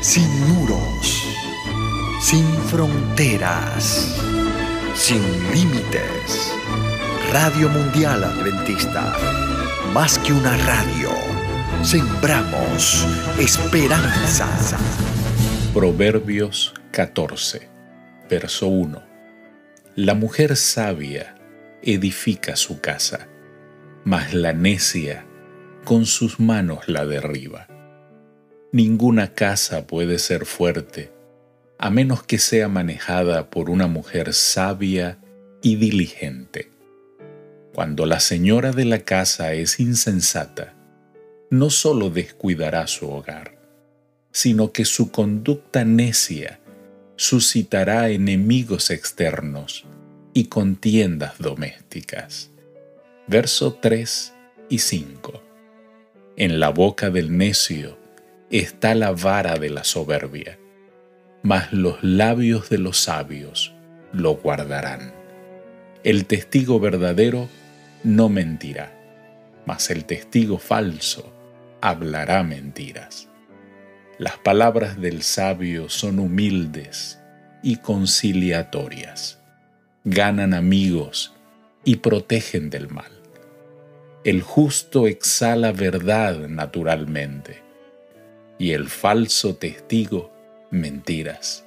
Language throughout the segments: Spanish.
sin muros, sin fronteras, sin límites. Radio Mundial Adventista, más que una radio, sembramos esperanza. Proverbios 14, verso 1. La mujer sabia edifica su casa, mas la necia con sus manos la derriba. Ninguna casa puede ser fuerte a menos que sea manejada por una mujer sabia y diligente. Cuando la señora de la casa es insensata, no solo descuidará su hogar, sino que su conducta necia suscitará enemigos externos y contiendas domésticas. Verso 3 y 5. En la boca del necio está la vara de la soberbia, mas los labios de los sabios lo guardarán. El testigo verdadero no mentirá, mas el testigo falso hablará mentiras. Las palabras del sabio son humildes y conciliatorias, ganan amigos y protegen del mal. El justo exhala verdad naturalmente y el falso testigo mentiras.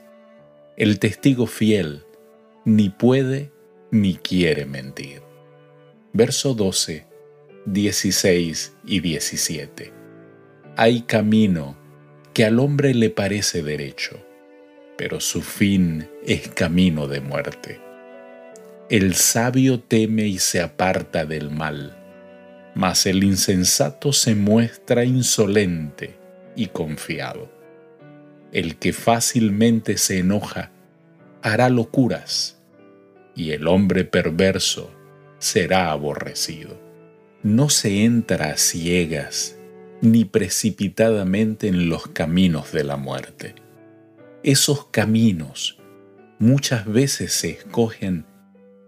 El testigo fiel ni puede ni quiere mentir. Verso 12, 16 y 17. Hay camino que al hombre le parece derecho, pero su fin es camino de muerte. El sabio teme y se aparta del mal, mas el insensato se muestra insolente y confiado. El que fácilmente se enoja hará locuras, y el hombre perverso será aborrecido. No se entra a ciegas ni precipitadamente en los caminos de la muerte. Esos caminos muchas veces se escogen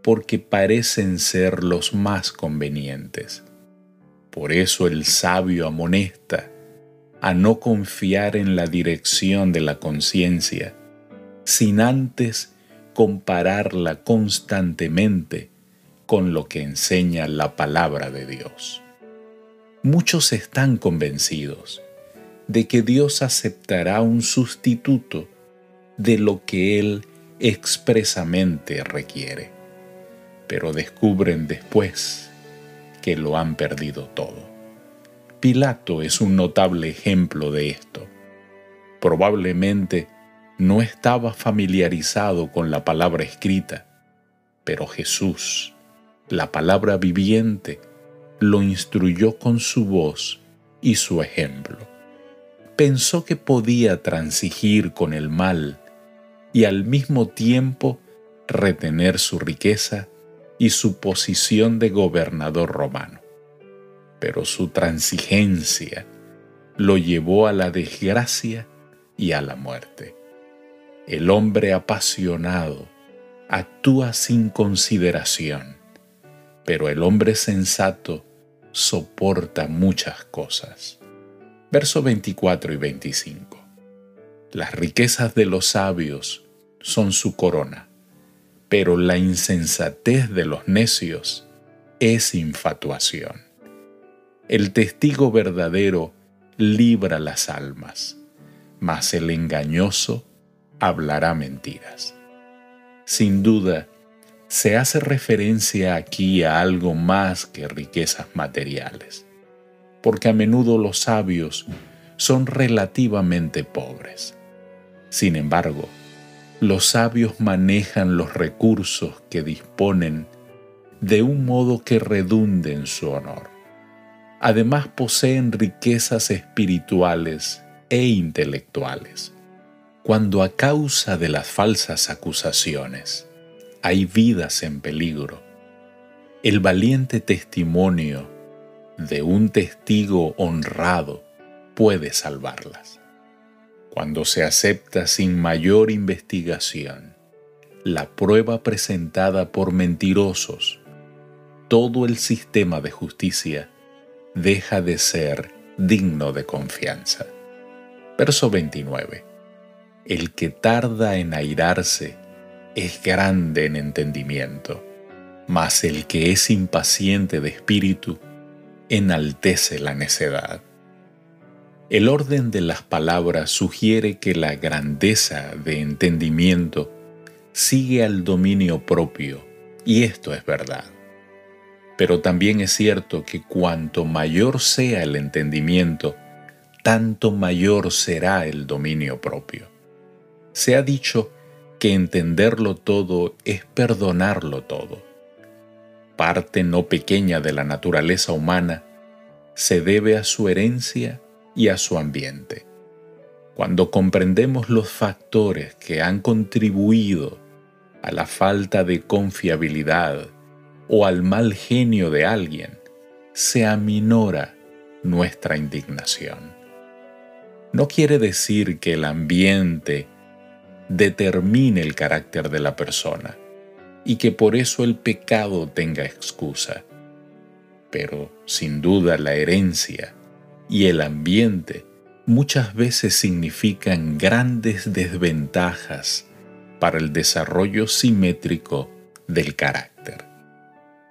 porque parecen ser los más convenientes. Por eso el sabio amonesta a no confiar en la dirección de la conciencia, sin antes compararla constantemente con lo que enseña la palabra de Dios. Muchos están convencidos de que Dios aceptará un sustituto de lo que Él expresamente requiere, pero descubren después que lo han perdido todo. Pilato es un notable ejemplo de esto. Probablemente no estaba familiarizado con la palabra escrita, pero Jesús, la palabra viviente, lo instruyó con su voz y su ejemplo. Pensó que podía transigir con el mal y al mismo tiempo retener su riqueza y su posición de gobernador romano pero su transigencia lo llevó a la desgracia y a la muerte. El hombre apasionado actúa sin consideración, pero el hombre sensato soporta muchas cosas. Versos 24 y 25. Las riquezas de los sabios son su corona, pero la insensatez de los necios es infatuación. El testigo verdadero libra las almas, mas el engañoso hablará mentiras. Sin duda, se hace referencia aquí a algo más que riquezas materiales, porque a menudo los sabios son relativamente pobres. Sin embargo, los sabios manejan los recursos que disponen de un modo que redunde en su honor además poseen riquezas espirituales e intelectuales. Cuando a causa de las falsas acusaciones hay vidas en peligro, el valiente testimonio de un testigo honrado puede salvarlas. Cuando se acepta sin mayor investigación la prueba presentada por mentirosos, todo el sistema de justicia deja de ser digno de confianza. Verso 29. El que tarda en airarse es grande en entendimiento, mas el que es impaciente de espíritu enaltece la necedad. El orden de las palabras sugiere que la grandeza de entendimiento sigue al dominio propio, y esto es verdad. Pero también es cierto que cuanto mayor sea el entendimiento, tanto mayor será el dominio propio. Se ha dicho que entenderlo todo es perdonarlo todo. Parte no pequeña de la naturaleza humana se debe a su herencia y a su ambiente. Cuando comprendemos los factores que han contribuido a la falta de confiabilidad o al mal genio de alguien, se aminora nuestra indignación. No quiere decir que el ambiente determine el carácter de la persona y que por eso el pecado tenga excusa. Pero sin duda la herencia y el ambiente muchas veces significan grandes desventajas para el desarrollo simétrico del carácter.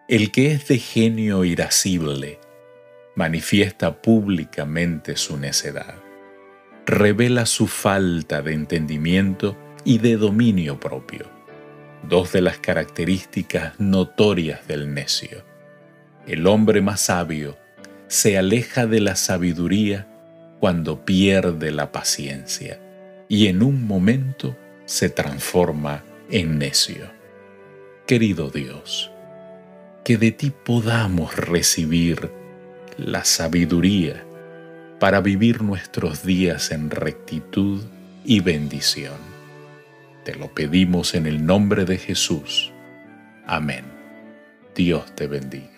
El que es de genio irascible manifiesta públicamente su necedad, revela su falta de entendimiento y de dominio propio, dos de las características notorias del necio. El hombre más sabio se aleja de la sabiduría cuando pierde la paciencia y en un momento se transforma en necio. Querido Dios, que de ti podamos recibir la sabiduría para vivir nuestros días en rectitud y bendición. Te lo pedimos en el nombre de Jesús. Amén. Dios te bendiga.